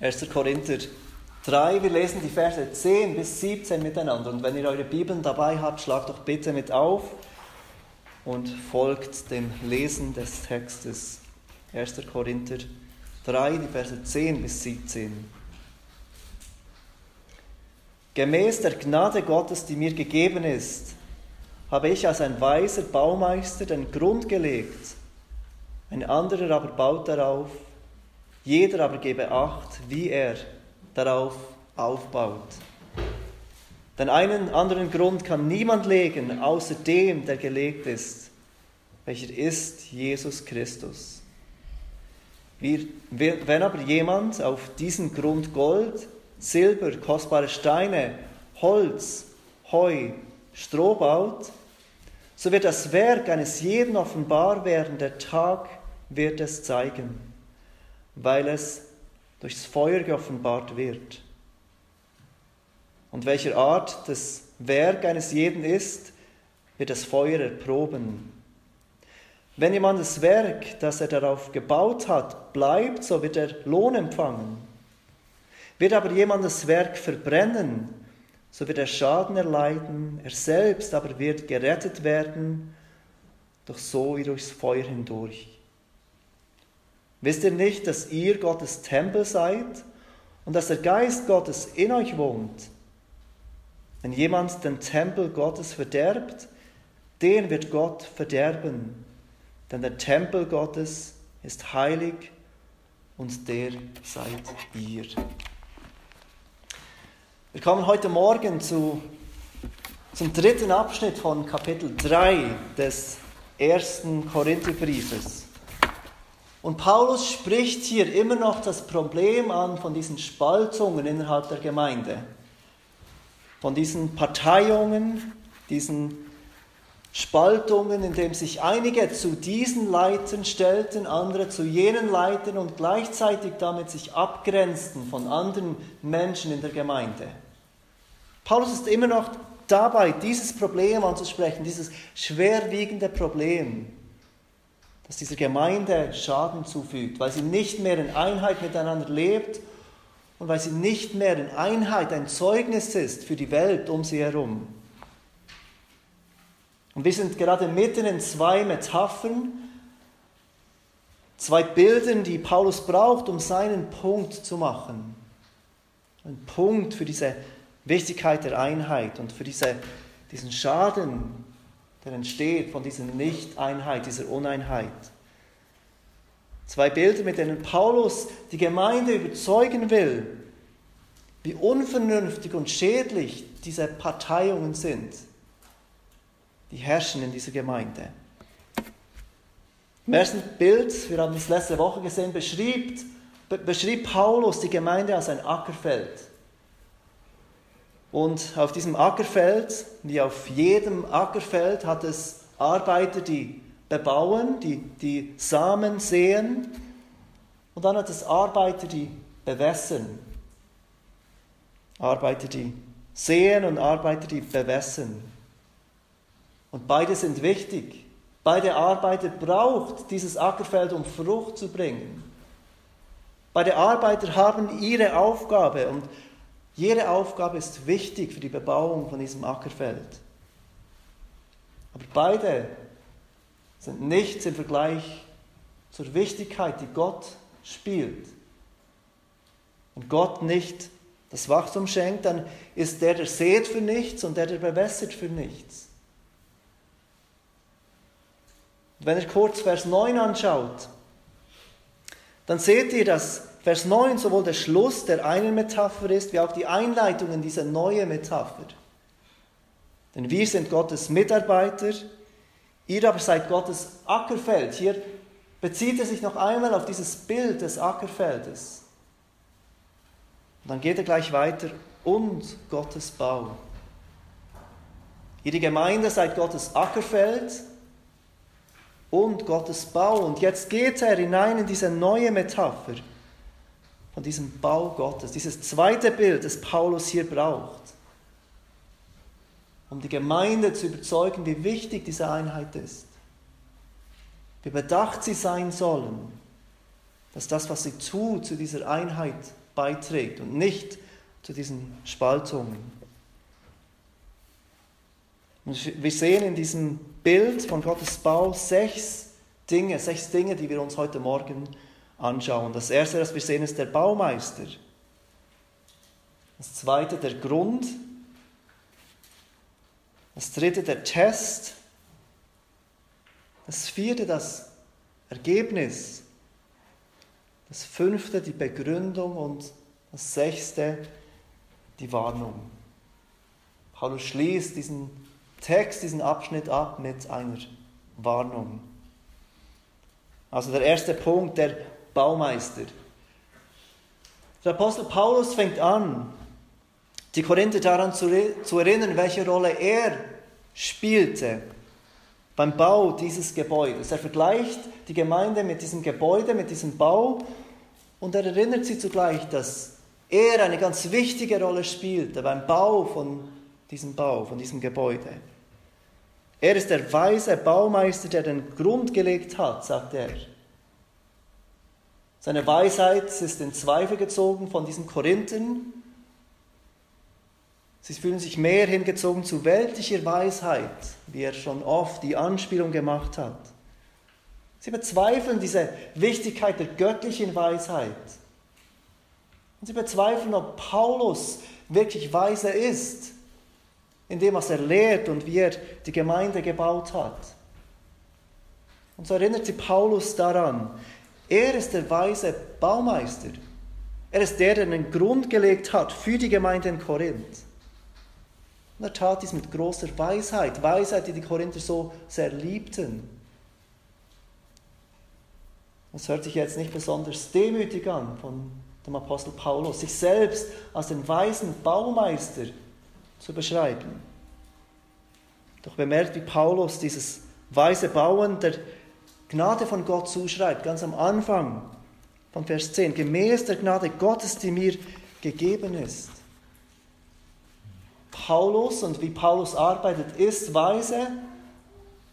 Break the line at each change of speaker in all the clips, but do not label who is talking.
1. Korinther 3, wir lesen die Verse 10 bis 17 miteinander. Und wenn ihr eure Bibeln dabei habt, schlagt doch bitte mit auf und folgt dem Lesen des Textes. 1. Korinther 3, die Verse 10 bis 17. Gemäß der Gnade Gottes, die mir gegeben ist, habe ich als ein weiser Baumeister den Grund gelegt, ein anderer aber baut darauf, jeder aber gebe Acht, wie er darauf aufbaut. Denn einen anderen Grund kann niemand legen, außer dem, der gelegt ist, welcher ist Jesus Christus. wenn aber jemand auf diesen Grund Gold, Silber, kostbare Steine, Holz, Heu, Stroh baut, so wird das Werk eines jeden offenbar werden, der Tag wird es zeigen, weil es durchs Feuer geoffenbart wird. Und welcher Art das Werk eines jeden ist, wird das Feuer erproben. Wenn jemand das Werk, das er darauf gebaut hat, bleibt, so wird er Lohn empfangen. Wird aber jemand das Werk verbrennen, so wird er Schaden erleiden, er selbst aber wird gerettet werden, doch so wie durchs Feuer hindurch. Wisst ihr nicht, dass ihr Gottes Tempel seid und dass der Geist Gottes in euch wohnt? Wenn jemand den Tempel Gottes verderbt, den wird Gott verderben, denn der Tempel Gottes ist heilig und der seid ihr. Wir kommen heute Morgen zu, zum dritten Abschnitt von Kapitel 3 des ersten Korintherbriefes. Und Paulus spricht hier immer noch das Problem an von diesen Spaltungen innerhalb der Gemeinde, von diesen Parteiungen, diesen Spaltungen, in denen sich einige zu diesen Leitern stellten, andere zu jenen Leitern und gleichzeitig damit sich abgrenzten von anderen Menschen in der Gemeinde. Paulus ist immer noch dabei, dieses Problem anzusprechen, dieses schwerwiegende Problem, das dieser Gemeinde Schaden zufügt, weil sie nicht mehr in Einheit miteinander lebt und weil sie nicht mehr in Einheit ein Zeugnis ist für die Welt um sie herum. Und wir sind gerade mitten in zwei Metaphern, zwei Bildern, die Paulus braucht, um seinen Punkt zu machen. Ein Punkt für diese Wichtigkeit der Einheit und für diese, diesen Schaden, der entsteht von dieser Nicht-Einheit, dieser Uneinheit. Zwei Bilder, mit denen Paulus die Gemeinde überzeugen will, wie unvernünftig und schädlich diese Parteiungen sind die herrschen in dieser Gemeinde. Im ersten Bild, wir haben es letzte Woche gesehen, beschrieb, beschrieb Paulus die Gemeinde als ein Ackerfeld. Und auf diesem Ackerfeld, wie auf jedem Ackerfeld, hat es Arbeiter, die bebauen, die, die Samen säen. Und dann hat es Arbeiter, die bewässern. Arbeiter, die säen und Arbeiter, die bewässern. Und beide sind wichtig. Beide Arbeiter braucht dieses Ackerfeld, um Frucht zu bringen. Beide Arbeiter haben ihre Aufgabe und jede Aufgabe ist wichtig für die Bebauung von diesem Ackerfeld. Aber beide sind nichts im Vergleich zur Wichtigkeit, die Gott spielt. Wenn Gott nicht das Wachstum schenkt, dann ist der, der sät für nichts und der, der bewässert für nichts. Wenn ihr kurz Vers 9 anschaut, dann seht ihr, dass Vers 9 sowohl der Schluss der einen Metapher ist, wie auch die Einleitung in diese neue Metapher. Denn wir sind Gottes Mitarbeiter, ihr aber seid Gottes Ackerfeld. Hier bezieht er sich noch einmal auf dieses Bild des Ackerfeldes. Und dann geht er gleich weiter und Gottes Bau. Ihr die Gemeinde seid Gottes Ackerfeld und Gottes Bau. Und jetzt geht er hinein in diese neue Metapher von diesem Bau Gottes, dieses zweite Bild, das Paulus hier braucht, um die Gemeinde zu überzeugen, wie wichtig diese Einheit ist, wie bedacht sie sein sollen, dass das, was sie tut, zu dieser Einheit beiträgt und nicht zu diesen Spaltungen. Und wir sehen in diesem Bild von Gottes Bau sechs Dinge, sechs Dinge, die wir uns heute Morgen anschauen. Das erste, was wir sehen, ist der Baumeister. Das zweite, der Grund. Das dritte, der Test. Das vierte, das Ergebnis. Das fünfte, die Begründung. Und das sechste, die Warnung. Paulus schließt diesen Text, diesen Abschnitt ab mit einer Warnung. Also der erste Punkt, der Baumeister. Der Apostel Paulus fängt an, die Korinther daran zu, zu erinnern, welche Rolle er spielte beim Bau dieses Gebäudes. Er vergleicht die Gemeinde mit diesem Gebäude, mit diesem Bau und er erinnert sie zugleich, dass er eine ganz wichtige Rolle spielte beim Bau von diesem Bau, von diesem Gebäude. Er ist der weise Baumeister, der den Grund gelegt hat, sagt er. Seine Weisheit ist in Zweifel gezogen von diesen Korinthern. Sie fühlen sich mehr hingezogen zu weltlicher Weisheit, wie er schon oft die Anspielung gemacht hat. Sie bezweifeln diese Wichtigkeit der göttlichen Weisheit. Und sie bezweifeln, ob Paulus wirklich weise ist in dem, was er lehrt und wie er die Gemeinde gebaut hat. Und so erinnert sie Paulus daran, er ist der weise Baumeister. Er ist der, der einen Grund gelegt hat für die Gemeinde in Korinth. Und er tat dies mit großer Weisheit, Weisheit, die die Korinther so sehr liebten. Das hört sich jetzt nicht besonders demütig an von dem Apostel Paulus, sich selbst als den weisen Baumeister zu beschreiben. Doch bemerkt, wie Paulus dieses weise Bauen der Gnade von Gott zuschreibt, ganz am Anfang von Vers 10, gemäß der Gnade Gottes, die mir gegeben ist. Paulus und wie Paulus arbeitet, ist weise,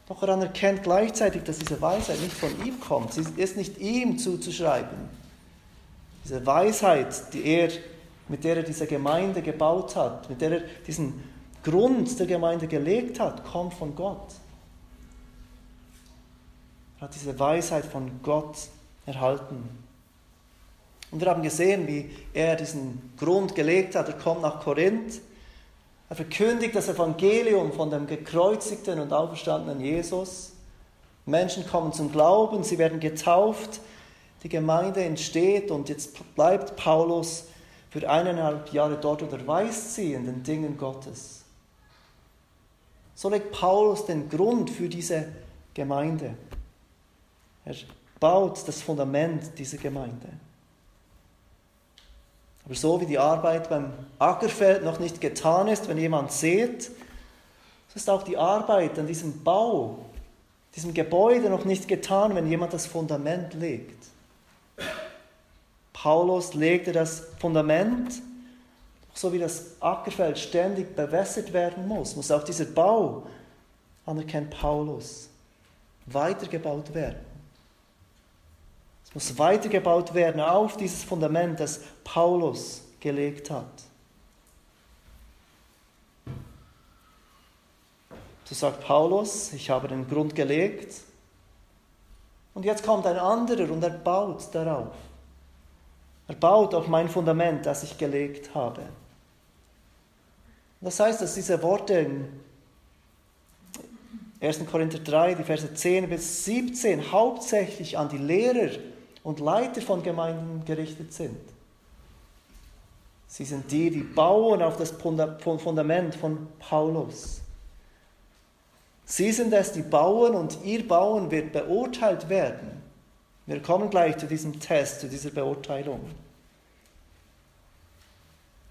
doch er anerkennt gleichzeitig, dass diese Weisheit nicht von ihm kommt. Sie ist nicht ihm zuzuschreiben. Diese Weisheit, die er mit der er diese Gemeinde gebaut hat, mit der er diesen Grund der Gemeinde gelegt hat, kommt von Gott. Er hat diese Weisheit von Gott erhalten. Und wir haben gesehen, wie er diesen Grund gelegt hat. Er kommt nach Korinth. Er verkündigt das Evangelium von dem gekreuzigten und auferstandenen Jesus. Menschen kommen zum Glauben, sie werden getauft, die Gemeinde entsteht und jetzt bleibt Paulus für eineinhalb Jahre dort oder weiß sie in den Dingen Gottes. So legt Paulus den Grund für diese Gemeinde. Er baut das Fundament dieser Gemeinde. Aber so wie die Arbeit beim Ackerfeld noch nicht getan ist, wenn jemand sät, so ist auch die Arbeit an diesem Bau, diesem Gebäude noch nicht getan, wenn jemand das Fundament legt. Paulus legte das Fundament, so wie das Ackerfeld ständig bewässert werden muss, muss auch dieser Bau, anerkennt Paulus, weitergebaut werden. Muss weitergebaut werden auf dieses Fundament, das Paulus gelegt hat. So sagt Paulus, ich habe den Grund gelegt und jetzt kommt ein anderer und er baut darauf. Er baut auf mein Fundament, das ich gelegt habe. Das heißt, dass diese Worte in 1. Korinther 3, die Verse 10 bis 17 hauptsächlich an die Lehrer und Leiter von Gemeinden gerichtet sind. Sie sind die, die bauen auf das Fundament von Paulus. Sie sind es, die bauen und ihr Bauen wird beurteilt werden wir kommen gleich zu diesem Test, zu dieser Beurteilung.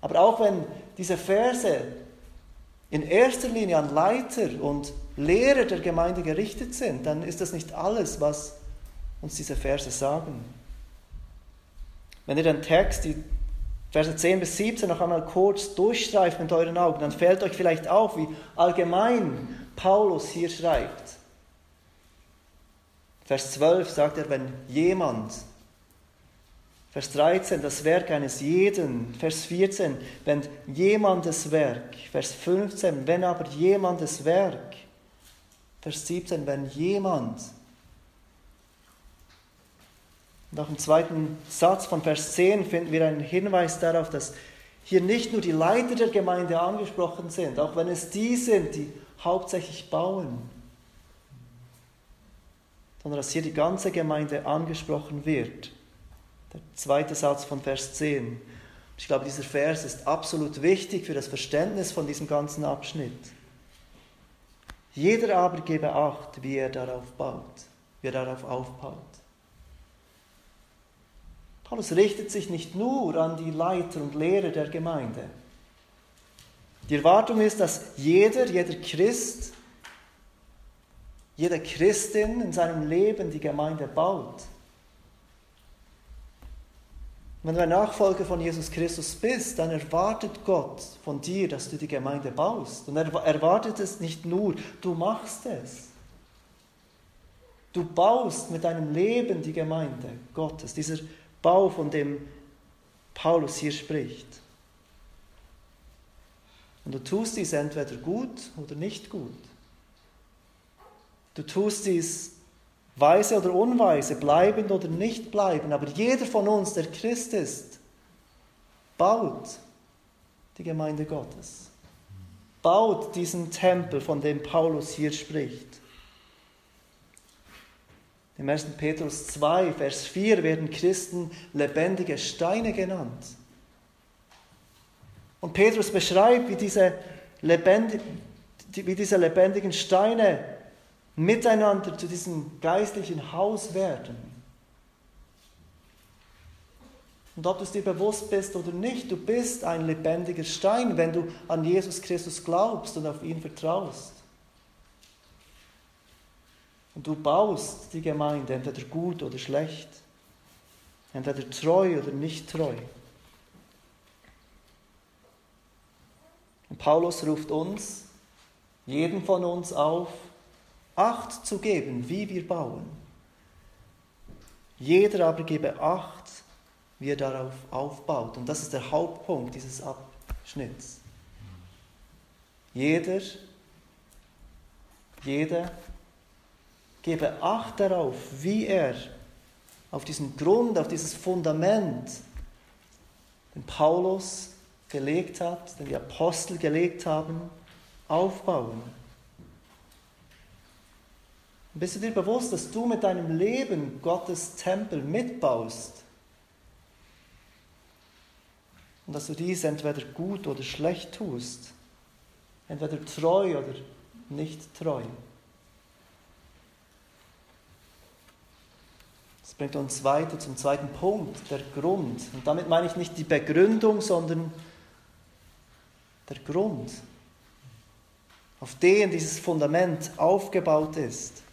Aber auch wenn diese Verse in erster Linie an Leiter und Lehrer der Gemeinde gerichtet sind, dann ist das nicht alles, was uns diese Verse sagen. Wenn ihr den Text, die Verse 10 bis 17 noch einmal kurz durchstreift mit euren Augen, dann fällt euch vielleicht auf, wie allgemein Paulus hier schreibt. Vers 12 sagt er, wenn jemand, Vers 13, das Werk eines jeden. Vers 14, wenn jemandes Werk. Vers 15, wenn aber jemandes Werk. Vers 17, wenn jemand. Und auch im zweiten Satz von Vers 10 finden wir einen Hinweis darauf, dass hier nicht nur die Leiter der Gemeinde angesprochen sind, auch wenn es die sind, die hauptsächlich bauen, sondern dass hier die ganze Gemeinde angesprochen wird. Der zweite Satz von Vers 10. Ich glaube, dieser Vers ist absolut wichtig für das Verständnis von diesem ganzen Abschnitt. Jeder aber gebe Acht, wie er darauf baut, wie er darauf aufbaut. Paulus richtet sich nicht nur an die Leiter und Lehrer der Gemeinde. Die Erwartung ist, dass jeder, jeder Christ, jede Christin in seinem Leben die Gemeinde baut. Wenn du ein Nachfolger von Jesus Christus bist, dann erwartet Gott von dir, dass du die Gemeinde baust. Und er erwartet es nicht nur, du machst es. Du baust mit deinem Leben die Gemeinde Gottes, dieser Bau, von dem Paulus hier spricht. Und du tust dies entweder gut oder nicht gut. Du tust dies weise oder unweise, bleibend oder nicht bleibend, aber jeder von uns, der Christ ist, baut die Gemeinde Gottes, baut diesen Tempel, von dem Paulus hier spricht. Im 1. Petrus 2, Vers 4 werden Christen lebendige Steine genannt. Und Petrus beschreibt, wie diese, lebendig, wie diese lebendigen Steine miteinander zu diesem geistlichen Haus werden. Und ob du es dir bewusst bist oder nicht, du bist ein lebendiger Stein, wenn du an Jesus Christus glaubst und auf ihn vertraust. Und du baust die Gemeinde entweder gut oder schlecht, entweder treu oder nicht treu. Und Paulus ruft uns, jeden von uns auf, Acht zu geben, wie wir bauen. Jeder aber gebe Acht, wie er darauf aufbaut. Und das ist der Hauptpunkt dieses Abschnitts. Jeder, jeder gebe Acht darauf, wie er auf diesen Grund, auf dieses Fundament, den Paulus gelegt hat, den die Apostel gelegt haben, aufbauen. Und bist du dir bewusst, dass du mit deinem Leben Gottes Tempel mitbaust? Und dass du dies entweder gut oder schlecht tust, entweder treu oder nicht treu. Das bringt uns weiter zum zweiten Punkt, der Grund. Und damit meine ich nicht die Begründung, sondern der Grund, auf den dieses Fundament aufgebaut ist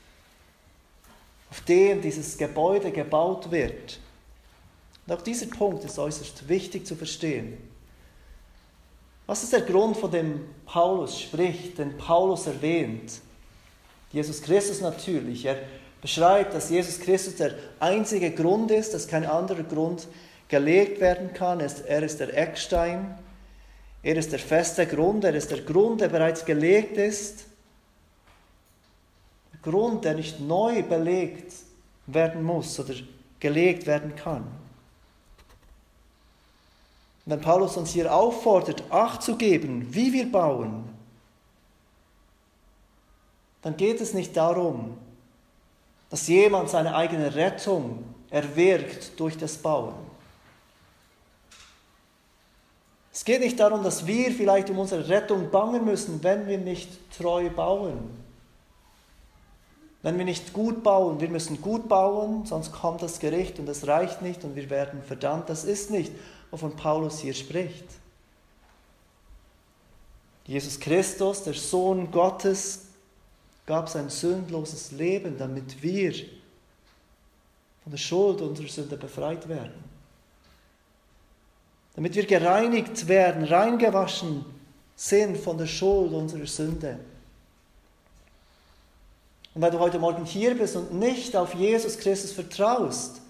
auf dem dieses Gebäude gebaut wird. Und auch dieser Punkt ist äußerst wichtig zu verstehen. Was ist der Grund, von dem Paulus spricht, den Paulus erwähnt? Jesus Christus natürlich. Er beschreibt, dass Jesus Christus der einzige Grund ist, dass kein anderer Grund gelegt werden kann. Er ist der Eckstein. Er ist der feste Grund. Er ist der Grund, der bereits gelegt ist. Grund, der nicht neu belegt werden muss oder gelegt werden kann. wenn Paulus uns hier auffordert, Acht zu geben, wie wir bauen, dann geht es nicht darum, dass jemand seine eigene Rettung erwirkt durch das Bauen. Es geht nicht darum, dass wir vielleicht um unsere Rettung bangen müssen, wenn wir nicht treu bauen. Wenn wir nicht gut bauen, wir müssen gut bauen, sonst kommt das Gericht und es reicht nicht und wir werden verdammt. Das ist nicht, wovon Paulus hier spricht. Jesus Christus, der Sohn Gottes, gab sein sündloses Leben, damit wir von der Schuld unserer Sünde befreit werden. Damit wir gereinigt werden, reingewaschen sind von der Schuld unserer Sünde. Und weil du heute Morgen hier bist und nicht auf Jesus Christus vertraust,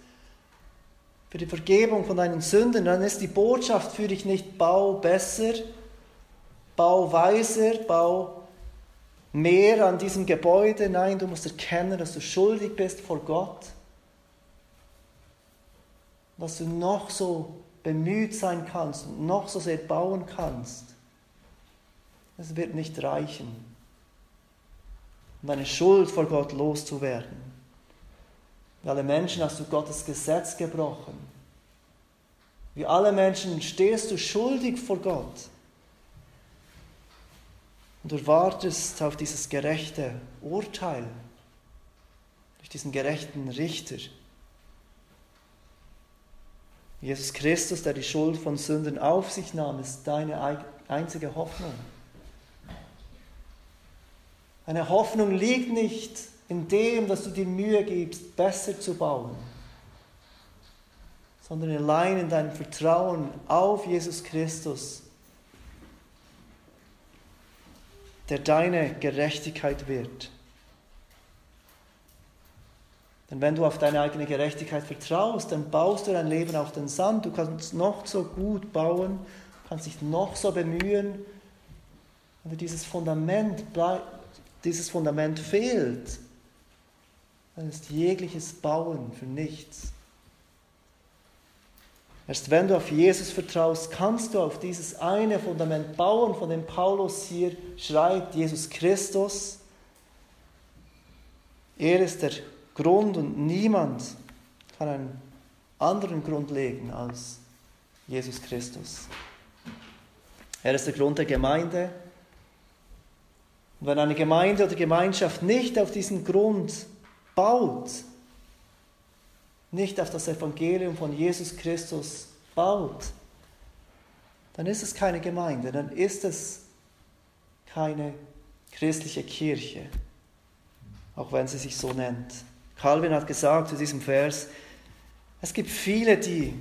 für die Vergebung von deinen Sünden, dann ist die Botschaft für dich nicht bau besser, bau weiser, bau mehr an diesem Gebäude. Nein, du musst erkennen, dass du schuldig bist vor Gott. Dass du noch so bemüht sein kannst und noch so sehr bauen kannst. Es wird nicht reichen, um deine Schuld vor Gott loszuwerden. Wie alle Menschen hast du Gottes Gesetz gebrochen. Wie alle Menschen stehst du schuldig vor Gott. Und du wartest auf dieses gerechte Urteil, durch diesen gerechten Richter. Jesus Christus, der die Schuld von Sünden auf sich nahm, ist deine einzige Hoffnung. Eine Hoffnung liegt nicht in dem, dass du dir Mühe gibst, besser zu bauen, sondern allein in deinem Vertrauen auf Jesus Christus, der deine Gerechtigkeit wird. Denn wenn du auf deine eigene Gerechtigkeit vertraust, dann baust du dein Leben auf den Sand. Du kannst noch so gut bauen, kannst dich noch so bemühen. Wenn dieses Fundament, dieses Fundament fehlt, dann ist jegliches Bauen für nichts. Erst wenn du auf Jesus vertraust, kannst du auf dieses eine Fundament bauen, von dem Paulus hier schreibt, Jesus Christus. Er ist der Grund und niemand kann einen anderen Grund legen als Jesus Christus. Er ist der Grund der Gemeinde. Und wenn eine Gemeinde oder Gemeinschaft nicht auf diesen Grund baut, nicht auf das Evangelium von Jesus Christus baut, dann ist es keine Gemeinde, dann ist es keine christliche Kirche, auch wenn sie sich so nennt. Calvin hat gesagt zu diesem Vers, es gibt viele, die,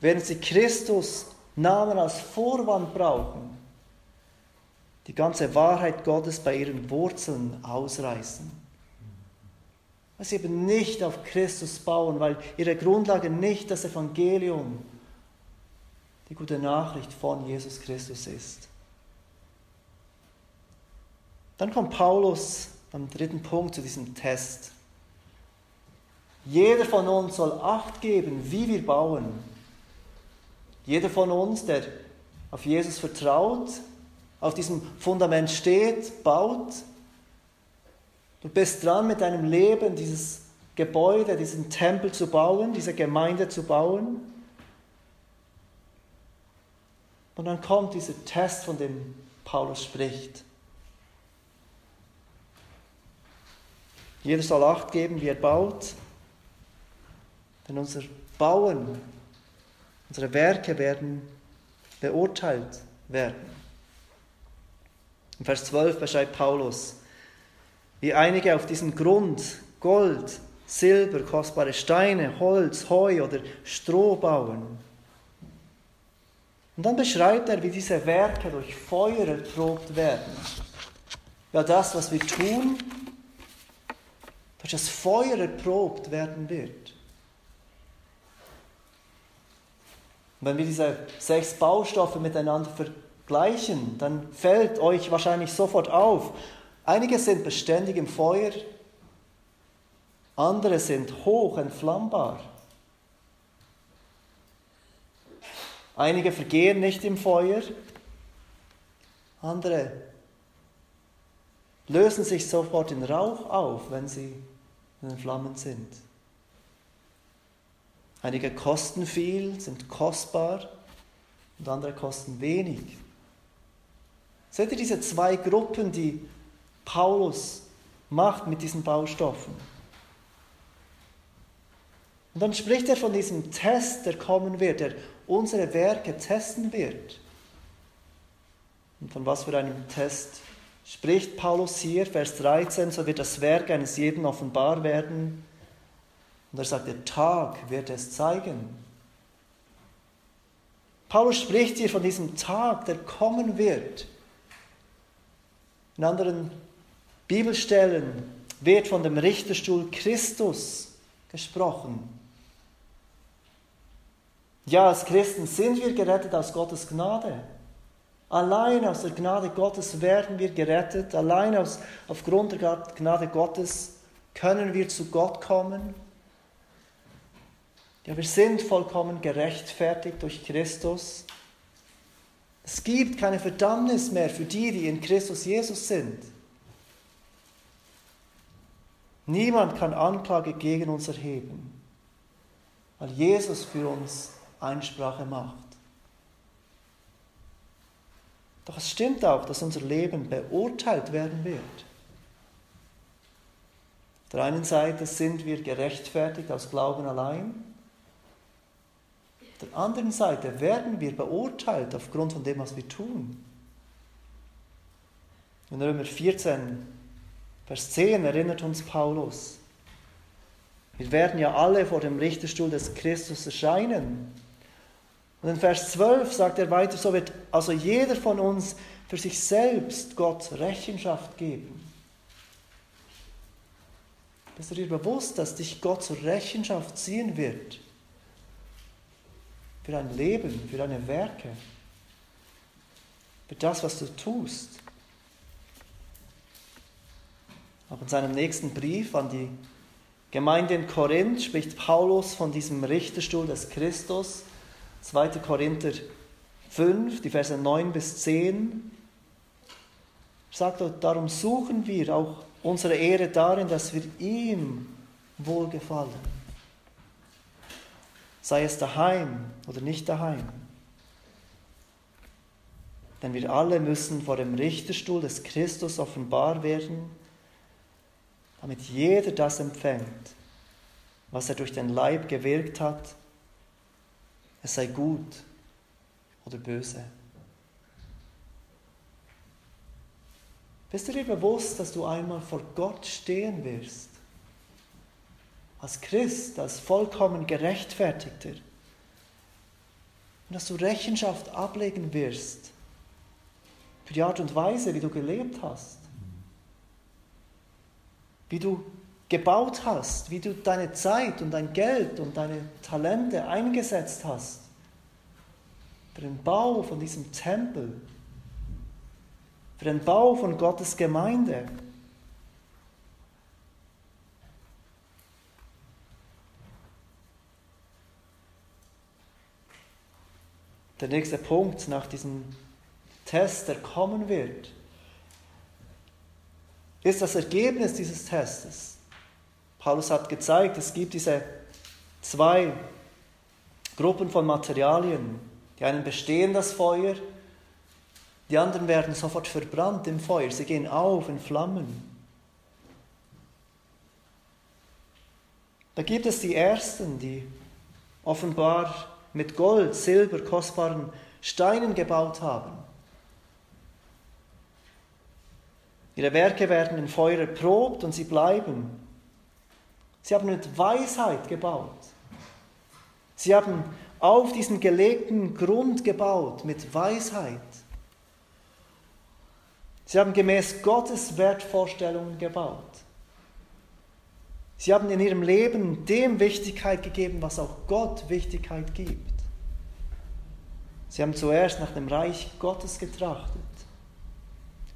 während sie Christus Namen als Vorwand brauchen, die ganze Wahrheit Gottes bei ihren Wurzeln ausreißen. Weil sie eben nicht auf Christus bauen, weil ihre Grundlage nicht das Evangelium, die gute Nachricht von Jesus Christus ist. Dann kommt Paulus am dritten Punkt zu diesem Test. Jeder von uns soll Acht geben, wie wir bauen. Jeder von uns, der auf Jesus vertraut, auf diesem Fundament steht, baut. Du bist dran, mit deinem Leben dieses Gebäude, diesen Tempel zu bauen, diese Gemeinde zu bauen. Und dann kommt dieser Test, von dem Paulus spricht. Jeder soll Acht geben, wie er baut. Denn unser Bauen, unsere Werke werden beurteilt werden. In Vers 12 beschreibt Paulus, wie einige auf diesen Grund Gold, Silber, kostbare Steine, Holz, Heu oder Stroh bauen. Und dann beschreibt er, wie diese Werke durch Feuer erprobt werden. Ja, das, was wir tun, durch das Feuer erprobt werden wird. Und wenn wir diese sechs Baustoffe miteinander vergleichen, dann fällt euch wahrscheinlich sofort auf, einige sind beständig im Feuer, andere sind hoch entflammbar. Einige vergehen nicht im Feuer, andere lösen sich sofort in Rauch auf, wenn sie in den Flammen sind. Einige kosten viel, sind kostbar und andere kosten wenig. Seht ihr diese zwei Gruppen, die Paulus macht mit diesen Baustoffen? Und dann spricht er von diesem Test, der kommen wird, der unsere Werke testen wird. Und von was für einem Test spricht Paulus hier? Vers 13, so wird das Werk eines jeden offenbar werden, und er sagt, der Tag wird es zeigen. Paulus spricht hier von diesem Tag, der kommen wird. In anderen Bibelstellen wird von dem Richterstuhl Christus gesprochen. Ja, als Christen sind wir gerettet aus Gottes Gnade. Allein aus der Gnade Gottes werden wir gerettet. Allein aus, aufgrund der Gnade Gottes können wir zu Gott kommen. Ja, wir sind vollkommen gerechtfertigt durch Christus. Es gibt keine Verdammnis mehr für die, die in Christus Jesus sind. Niemand kann Anklage gegen uns erheben, weil Jesus für uns Einsprache macht. Doch es stimmt auch, dass unser Leben beurteilt werden wird. Auf der einen Seite sind wir gerechtfertigt aus Glauben allein. Auf der anderen Seite werden wir beurteilt aufgrund von dem, was wir tun. In Römer 14, Vers 10 erinnert uns Paulus. Wir werden ja alle vor dem Richterstuhl des Christus erscheinen. Und in Vers 12 sagt er weiter, so wird also jeder von uns für sich selbst Gott Rechenschaft geben. Bist du dir bewusst, dass dich Gott zur Rechenschaft ziehen wird? Für dein Leben, für deine Werke, für das, was du tust. Auch in seinem nächsten Brief an die Gemeinde in Korinth spricht Paulus von diesem Richterstuhl des Christus 2. Korinther 5, die Verse 9 bis 10, sagt dort, darum suchen wir auch unsere Ehre darin, dass wir ihm wohlgefallen. Sei es daheim oder nicht daheim. Denn wir alle müssen vor dem Richterstuhl des Christus offenbar werden, damit jeder das empfängt, was er durch den Leib gewirkt hat, es sei gut oder böse. Bist du dir bewusst, dass du einmal vor Gott stehen wirst? Als Christ, als vollkommen gerechtfertigter. Und dass du Rechenschaft ablegen wirst für die Art und Weise, wie du gelebt hast. Wie du gebaut hast, wie du deine Zeit und dein Geld und deine Talente eingesetzt hast für den Bau von diesem Tempel, für den Bau von Gottes Gemeinde. Der nächste Punkt nach diesem Test, der kommen wird, ist das Ergebnis dieses Testes. Paulus hat gezeigt, es gibt diese zwei Gruppen von Materialien. Die einen bestehen das Feuer, die anderen werden sofort verbrannt im Feuer, sie gehen auf in Flammen. Da gibt es die Ersten, die offenbar mit Gold, Silber, kostbaren Steinen gebaut haben. Ihre Werke werden in Feuer erprobt und sie bleiben. Sie haben mit Weisheit gebaut. Sie haben auf diesen gelegten Grund gebaut mit Weisheit. Sie haben gemäß Gottes Wertvorstellungen gebaut. Sie haben in ihrem Leben dem Wichtigkeit gegeben, was auch Gott Wichtigkeit gibt. Sie haben zuerst nach dem Reich Gottes getrachtet.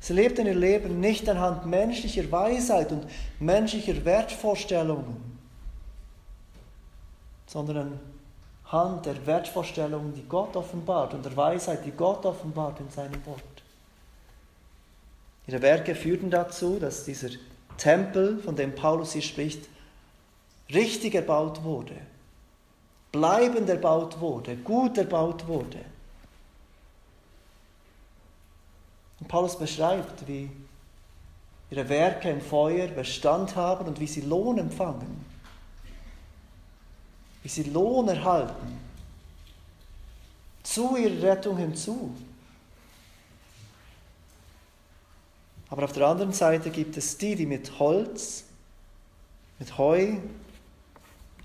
Sie lebten ihr Leben nicht anhand menschlicher Weisheit und menschlicher Wertvorstellungen, sondern anhand der Wertvorstellungen, die Gott offenbart und der Weisheit, die Gott offenbart in seinem Wort. Ihre Werke führten dazu, dass dieser Tempel, von dem Paulus hier spricht, richtig erbaut wurde, bleibend erbaut wurde, gut erbaut wurde. Und Paulus beschreibt, wie ihre Werke im Feuer Bestand haben und wie sie Lohn empfangen, wie sie Lohn erhalten, zu ihrer Rettung hinzu. Aber auf der anderen Seite gibt es die, die mit Holz, mit Heu,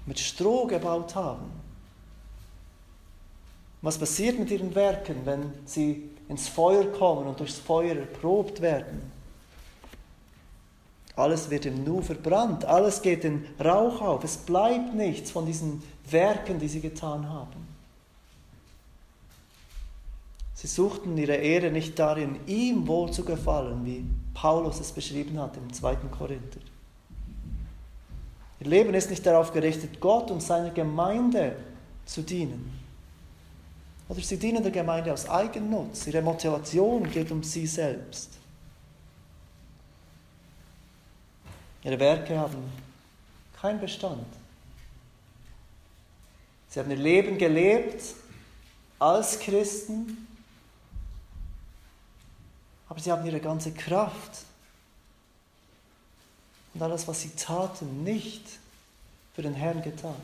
mit Stroh gebaut haben. Was passiert mit ihren Werken, wenn sie ins Feuer kommen und durchs Feuer erprobt werden. Alles wird im Nu verbrannt, alles geht in Rauch auf, es bleibt nichts von diesen Werken, die sie getan haben. Sie suchten ihre Ehre nicht darin, ihm wohl zu gefallen, wie Paulus es beschrieben hat im 2. Korinther. Ihr Leben ist nicht darauf gerichtet, Gott und seiner Gemeinde zu dienen. Oder sie dienen der Gemeinde aus Eigennutz. Ihre Motivation geht um sie selbst. Ihre Werke haben keinen Bestand. Sie haben ihr Leben gelebt als Christen, aber sie haben ihre ganze Kraft und alles, was sie taten, nicht für den Herrn getan.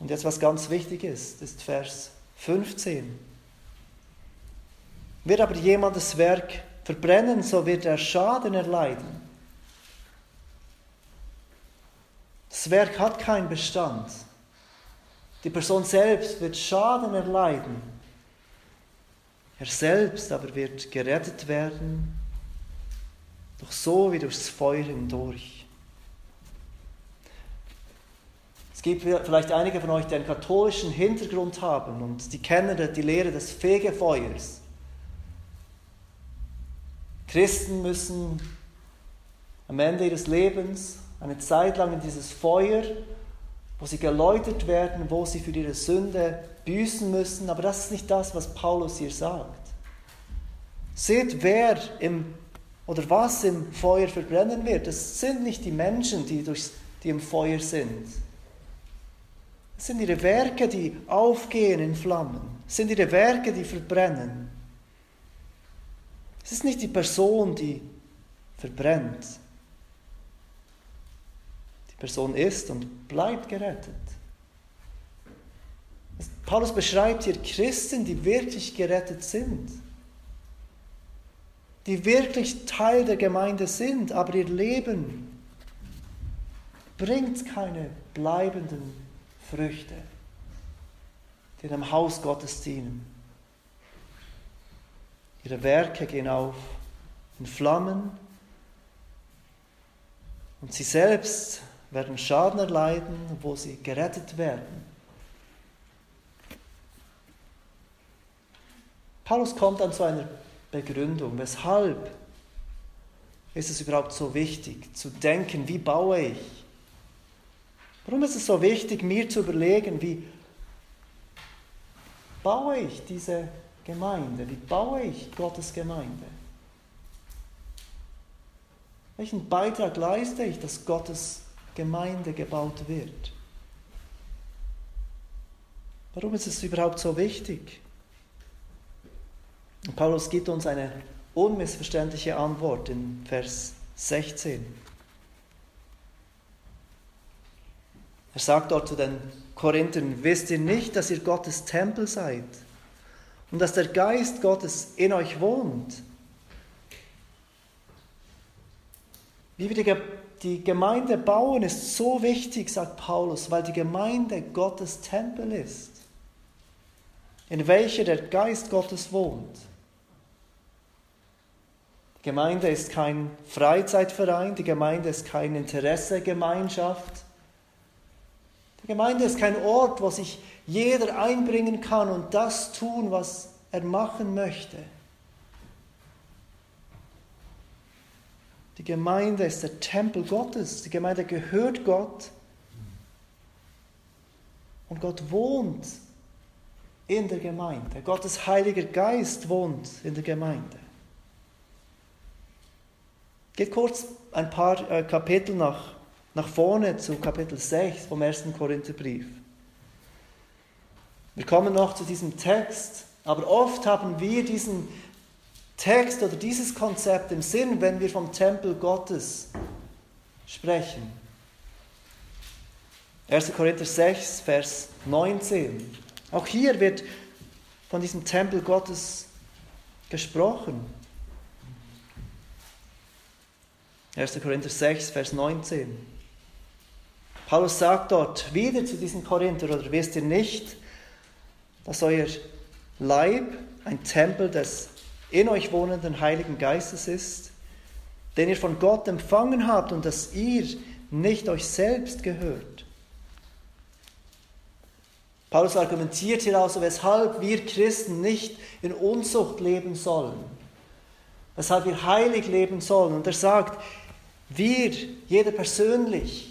Und jetzt, was ganz wichtig ist, ist Vers 15. Wird aber jemand das Werk verbrennen, so wird er Schaden erleiden. Das Werk hat keinen Bestand. Die Person selbst wird Schaden erleiden. Er selbst aber wird gerettet werden, doch so wie durchs Feuer hindurch. Es gibt vielleicht einige von euch, die einen katholischen Hintergrund haben und die kennen die Lehre des Fegefeuers. Christen müssen am Ende ihres Lebens eine Zeit lang in dieses Feuer, wo sie geläutert werden, wo sie für ihre Sünde büßen müssen. Aber das ist nicht das, was Paulus hier sagt. Seht, wer im oder was im Feuer verbrennen wird. Das sind nicht die Menschen, die, durchs, die im Feuer sind. Es sind ihre Werke, die aufgehen in Flammen. Es sind ihre Werke, die verbrennen. Es ist nicht die Person, die verbrennt. Person ist und bleibt gerettet. Paulus beschreibt hier Christen, die wirklich gerettet sind, die wirklich Teil der Gemeinde sind, aber ihr Leben bringt keine bleibenden Früchte, die dem Haus Gottes dienen. Ihre Werke gehen auf in Flammen und sie selbst werden Schaden erleiden, wo sie gerettet werden. Paulus kommt dann zu einer Begründung. Weshalb ist es überhaupt so wichtig zu denken, wie baue ich? Warum ist es so wichtig, mir zu überlegen, wie baue ich diese Gemeinde? Wie baue ich Gottes Gemeinde? Welchen Beitrag leiste ich, dass Gottes Gemeinde gebaut wird. Warum ist es überhaupt so wichtig? Und Paulus gibt uns eine unmissverständliche Antwort in Vers 16. Er sagt dort zu den Korinthern, wisst ihr nicht, dass ihr Gottes Tempel seid und dass der Geist Gottes in euch wohnt? Wie wir die Gemeinde bauen ist so wichtig, sagt Paulus, weil die Gemeinde Gottes Tempel ist, in welcher der Geist Gottes wohnt. Die Gemeinde ist kein Freizeitverein, die Gemeinde ist keine Interessegemeinschaft. Die Gemeinde ist kein Ort, wo sich jeder einbringen kann und das tun, was er machen möchte. Die Gemeinde ist der Tempel Gottes. Die Gemeinde gehört Gott. Und Gott wohnt in der Gemeinde. Gottes Heiliger Geist wohnt in der Gemeinde. Geht kurz ein paar äh, Kapitel nach, nach vorne zu Kapitel 6 vom 1. Korintherbrief. Wir kommen noch zu diesem Text, aber oft haben wir diesen Text oder dieses Konzept im Sinn, wenn wir vom Tempel Gottes sprechen. 1. Korinther 6, Vers 19. Auch hier wird von diesem Tempel Gottes gesprochen. 1. Korinther 6, Vers 19. Paulus sagt dort wieder zu diesen Korinther, oder wisst ihr nicht, dass euer Leib ein Tempel des in euch wohnenden Heiligen Geistes ist, den ihr von Gott empfangen habt und dass ihr nicht euch selbst gehört. Paulus argumentiert hier also, weshalb wir Christen nicht in Unzucht leben sollen, weshalb wir heilig leben sollen. Und er sagt, wir, jeder persönlich,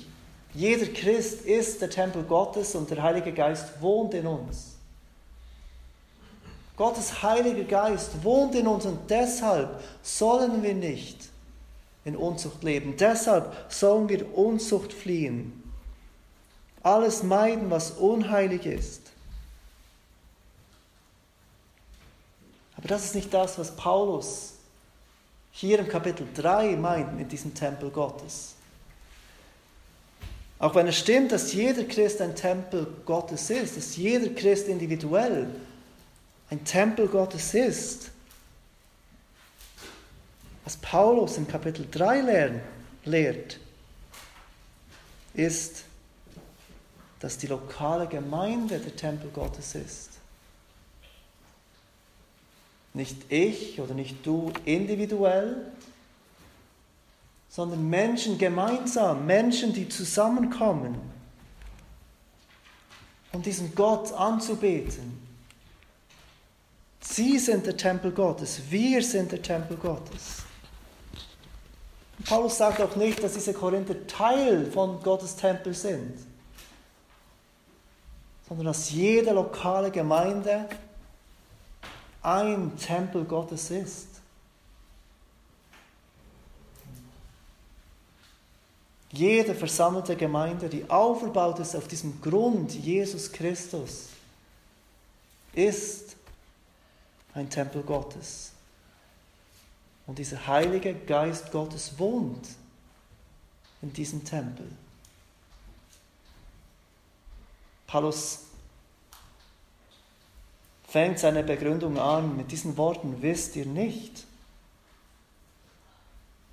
jeder Christ ist der Tempel Gottes und der Heilige Geist wohnt in uns. Gottes Heiliger Geist wohnt in uns und deshalb sollen wir nicht in Unzucht leben. Deshalb sollen wir Unzucht fliehen. Alles meiden, was unheilig ist. Aber das ist nicht das, was Paulus hier im Kapitel 3 meint mit diesem Tempel Gottes. Auch wenn es stimmt, dass jeder Christ ein Tempel Gottes ist, dass jeder Christ individuell ein Tempel Gottes ist. Was Paulus in Kapitel 3 lehrt, lehrt ist, dass die lokale Gemeinde der Tempel Gottes ist. Nicht ich oder nicht du individuell, sondern Menschen gemeinsam, Menschen, die zusammenkommen, um diesen Gott anzubeten Sie sind der Tempel Gottes, wir sind der Tempel Gottes. Paulus sagt auch nicht, dass diese Korinther Teil von Gottes Tempel sind, sondern dass jede lokale Gemeinde ein Tempel Gottes ist. Jede versammelte Gemeinde, die aufgebaut ist auf diesem Grund Jesus Christus, ist ein Tempel Gottes. Und dieser Heilige Geist Gottes wohnt in diesem Tempel. Paulus fängt seine Begründung an mit diesen Worten, wisst ihr nicht.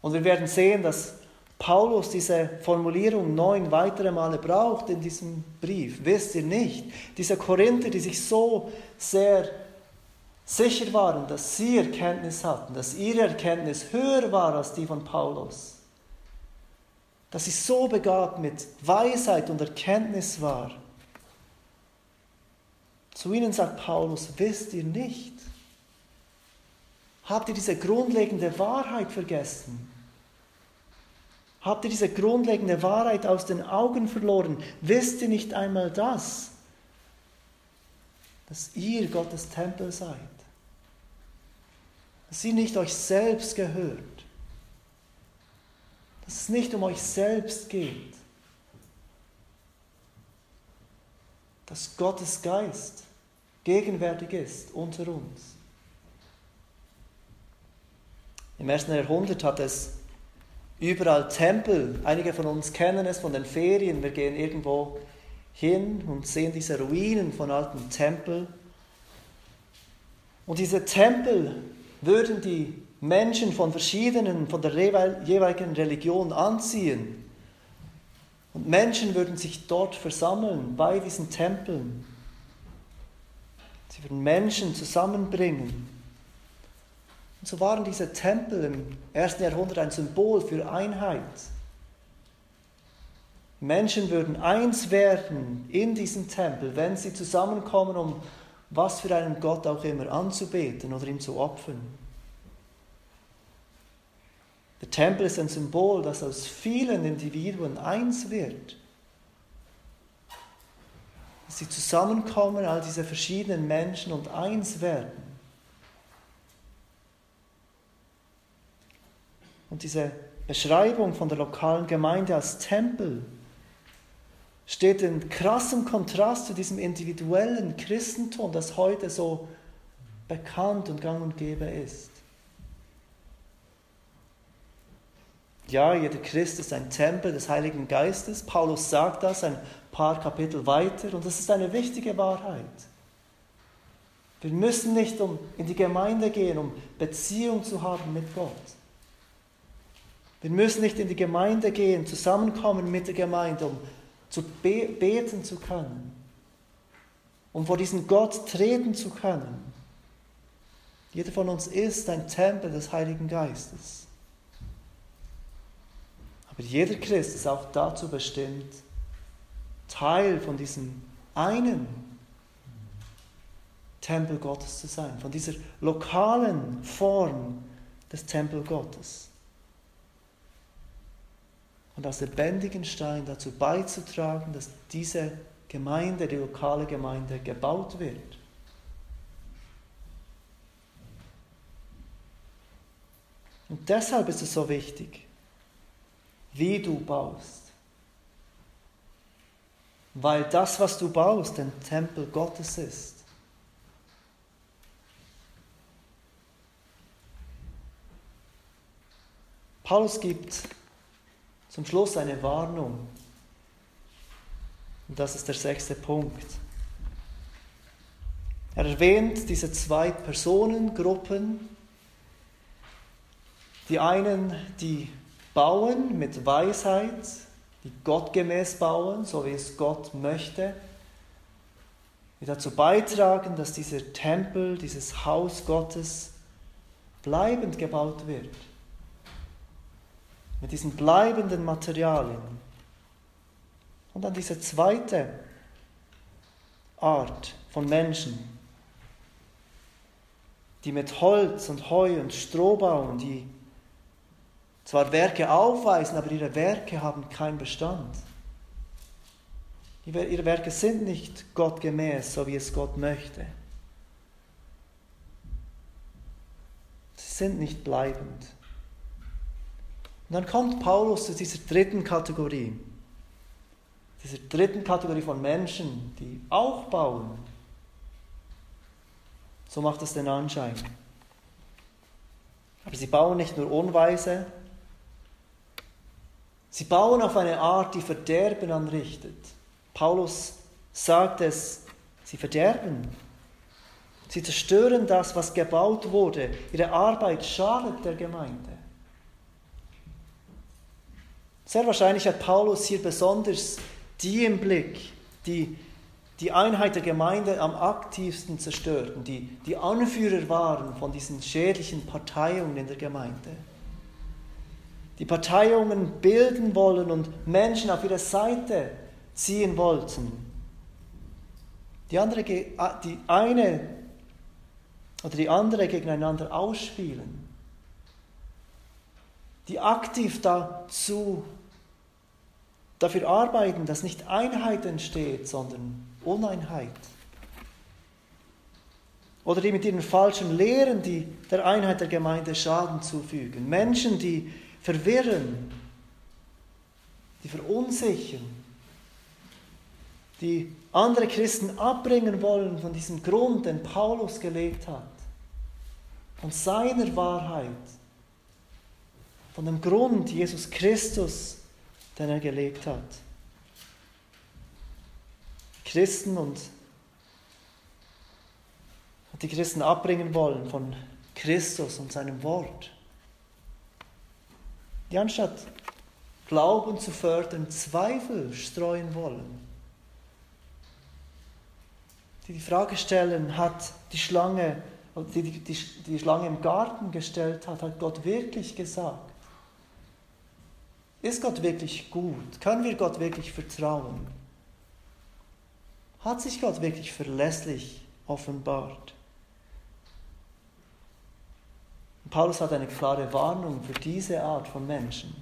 Und wir werden sehen, dass Paulus diese Formulierung neun weitere Male braucht in diesem Brief. Wisst ihr nicht? Diese Korinther, die sich so sehr sicher waren, dass sie Erkenntnis hatten, dass ihre Erkenntnis höher war als die von Paulus, dass sie so begabt mit Weisheit und Erkenntnis war. Zu ihnen sagt Paulus, wisst ihr nicht? Habt ihr diese grundlegende Wahrheit vergessen? Habt ihr diese grundlegende Wahrheit aus den Augen verloren? Wisst ihr nicht einmal das, dass ihr Gottes Tempel seid? dass sie nicht euch selbst gehört, dass es nicht um euch selbst geht, dass Gottes Geist gegenwärtig ist unter uns. Im ersten Jahrhundert hat es überall Tempel. Einige von uns kennen es von den Ferien. Wir gehen irgendwo hin und sehen diese Ruinen von alten Tempeln. Und diese Tempel würden die Menschen von verschiedenen, von der jeweiligen Religion anziehen. Und Menschen würden sich dort versammeln, bei diesen Tempeln. Sie würden Menschen zusammenbringen. Und so waren diese Tempel im ersten Jahrhundert ein Symbol für Einheit. Menschen würden eins werden in diesem Tempel, wenn sie zusammenkommen, um was für einen Gott auch immer anzubeten oder ihm zu opfern. Der Tempel ist ein Symbol, das aus vielen Individuen eins wird. Dass sie zusammenkommen, all diese verschiedenen Menschen und eins werden. Und diese Beschreibung von der lokalen Gemeinde als Tempel steht in krassem Kontrast zu diesem individuellen Christentum, das heute so bekannt und gang und gäbe ist. Ja, jeder Christ ist ein Tempel des Heiligen Geistes. Paulus sagt das ein paar Kapitel weiter und das ist eine wichtige Wahrheit. Wir müssen nicht um in die Gemeinde gehen, um Beziehung zu haben mit Gott. Wir müssen nicht in die Gemeinde gehen, zusammenkommen mit der Gemeinde, um zu be beten zu können, um vor diesen Gott treten zu können. Jeder von uns ist ein Tempel des Heiligen Geistes. Aber jeder Christ ist auch dazu bestimmt, Teil von diesem einen Tempel Gottes zu sein, von dieser lokalen Form des Tempel Gottes. Und als lebendigen Stein dazu beizutragen, dass diese Gemeinde, die lokale Gemeinde, gebaut wird. Und deshalb ist es so wichtig, wie du baust. Weil das, was du baust, ein Tempel Gottes ist. Paulus gibt zum Schluss eine Warnung. Und das ist der sechste Punkt. Er erwähnt diese zwei Personengruppen. Die einen, die bauen mit Weisheit, die gottgemäß bauen, so wie es Gott möchte, die dazu beitragen, dass dieser Tempel, dieses Haus Gottes bleibend gebaut wird mit diesen bleibenden Materialien. Und dann diese zweite Art von Menschen, die mit Holz und Heu und Stroh bauen, die zwar Werke aufweisen, aber ihre Werke haben keinen Bestand. Ihre Werke sind nicht gottgemäß, so wie es Gott möchte. Sie sind nicht bleibend. Und dann kommt Paulus zu dieser dritten Kategorie. Dieser dritten Kategorie von Menschen, die auch bauen. So macht es den Anschein. Aber sie bauen nicht nur unweise, sie bauen auf eine Art, die Verderben anrichtet. Paulus sagt es, sie verderben. Sie zerstören das, was gebaut wurde. Ihre Arbeit schadet der Gemeinde. Sehr wahrscheinlich hat Paulus hier besonders die im Blick, die die Einheit der Gemeinde am aktivsten zerstörten, die die Anführer waren von diesen schädlichen Parteiungen in der Gemeinde. Die Parteiungen bilden wollen und Menschen auf ihre Seite ziehen wollten. Die, andere, die eine oder die andere gegeneinander ausspielen. Die aktiv dazu dafür arbeiten, dass nicht Einheit entsteht, sondern Uneinheit. Oder die mit ihren falschen Lehren, die der Einheit der Gemeinde Schaden zufügen. Menschen, die verwirren, die verunsichern, die andere Christen abbringen wollen von diesem Grund, den Paulus gelegt hat, von seiner Wahrheit, von dem Grund Jesus Christus, den er gelegt hat. Christen und die Christen abbringen wollen von Christus und seinem Wort. Die anstatt Glauben zu fördern, Zweifel streuen wollen. Die die Frage stellen, hat die Schlange, die, die, die, die Schlange im Garten gestellt hat, hat Gott wirklich gesagt? Ist Gott wirklich gut? Können wir Gott wirklich vertrauen? Hat sich Gott wirklich verlässlich offenbart? Und Paulus hat eine klare Warnung für diese Art von Menschen,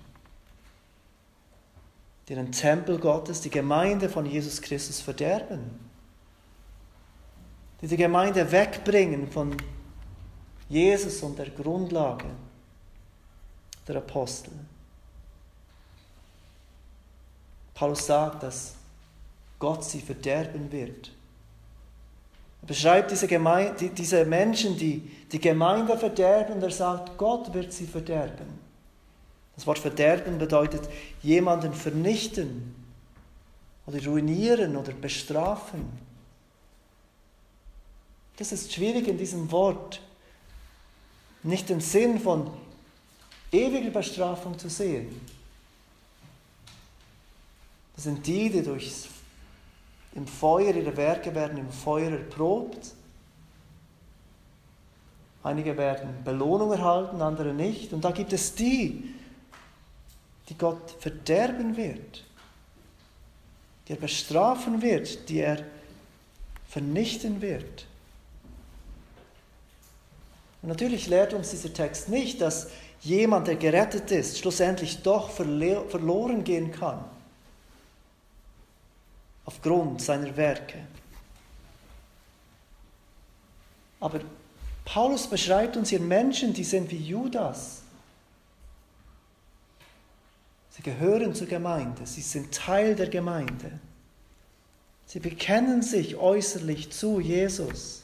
die den Tempel Gottes, die Gemeinde von Jesus Christus verderben, die die Gemeinde wegbringen von Jesus und der Grundlage der Apostel. Paulus sagt, dass Gott sie verderben wird. Er beschreibt diese, Gemeinde, diese Menschen, die die Gemeinde verderben, er sagt, Gott wird sie verderben. Das Wort verderben bedeutet jemanden vernichten oder ruinieren oder bestrafen. Das ist schwierig in diesem Wort, nicht den Sinn von ewiger Bestrafung zu sehen. Sind die, die durch im Feuer, ihre Werke werden im Feuer erprobt. Einige werden Belohnung erhalten, andere nicht. Und da gibt es die, die Gott verderben wird, die er bestrafen wird, die er vernichten wird. Und natürlich lehrt uns dieser Text nicht, dass jemand, der gerettet ist, schlussendlich doch verloren gehen kann. Aufgrund seiner Werke. Aber Paulus beschreibt uns hier Menschen, die sind wie Judas. Sie gehören zur Gemeinde, sie sind Teil der Gemeinde. Sie bekennen sich äußerlich zu Jesus.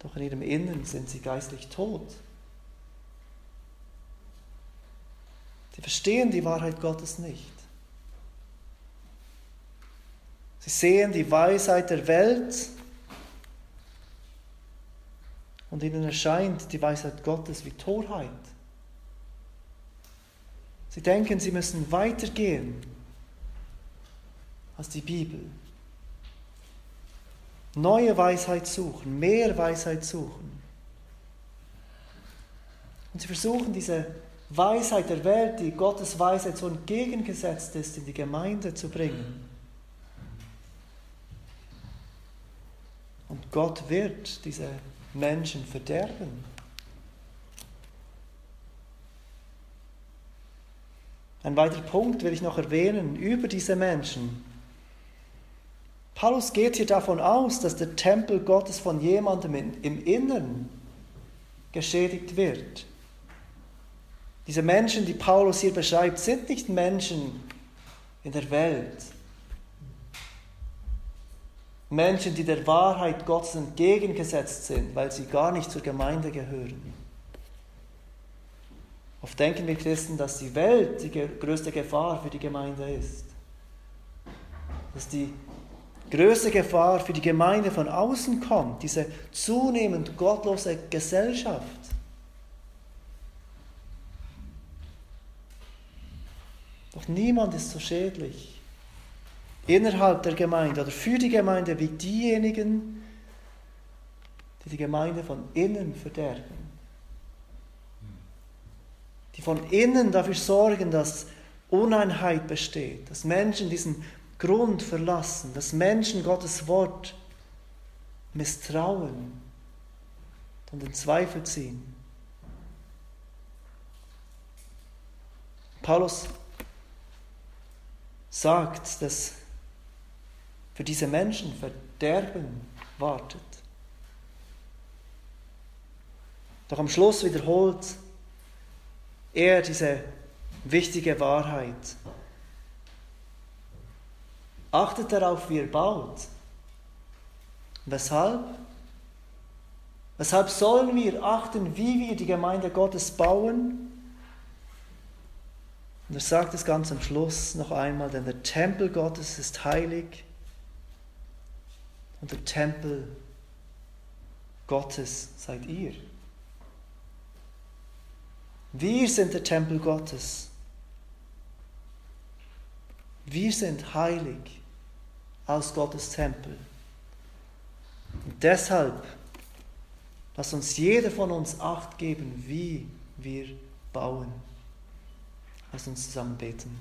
Doch in ihrem Inneren sind sie geistlich tot. Sie verstehen die Wahrheit Gottes nicht. Sie sehen die Weisheit der Welt und ihnen erscheint die Weisheit Gottes wie Torheit. Sie denken, sie müssen weitergehen als die Bibel. Neue Weisheit suchen, mehr Weisheit suchen. Und sie versuchen diese Weisheit der Welt, die Gottes Weisheit so entgegengesetzt ist, in die Gemeinde zu bringen. Und Gott wird diese Menschen verderben. Ein weiterer Punkt will ich noch erwähnen über diese Menschen. Paulus geht hier davon aus, dass der Tempel Gottes von jemandem im Innern geschädigt wird. Diese Menschen, die Paulus hier beschreibt, sind nicht Menschen in der Welt. Menschen, die der Wahrheit Gottes entgegengesetzt sind, weil sie gar nicht zur Gemeinde gehören. Oft denken wir Christen, dass die Welt die größte Gefahr für die Gemeinde ist. Dass die größte Gefahr für die Gemeinde von außen kommt, diese zunehmend gottlose Gesellschaft. Doch niemand ist so schädlich innerhalb der Gemeinde oder für die Gemeinde wie diejenigen, die die Gemeinde von innen verderben. Die von innen dafür sorgen, dass Uneinheit besteht, dass Menschen diesen Grund verlassen, dass Menschen Gottes Wort misstrauen und in Zweifel ziehen. Paulus sagt, dass für diese Menschen Verderben wartet. Doch am Schluss wiederholt er diese wichtige Wahrheit. Achtet darauf, wie ihr baut. Weshalb? Weshalb sollen wir achten, wie wir die Gemeinde Gottes bauen? Und er sagt es ganz am Schluss noch einmal, denn der Tempel Gottes ist heilig und der Tempel Gottes seid ihr. Wir sind der Tempel Gottes. Wir sind heilig aus Gottes Tempel. Und deshalb lass uns jeder von uns Acht geben, wie wir bauen. Lass uns zusammen beten.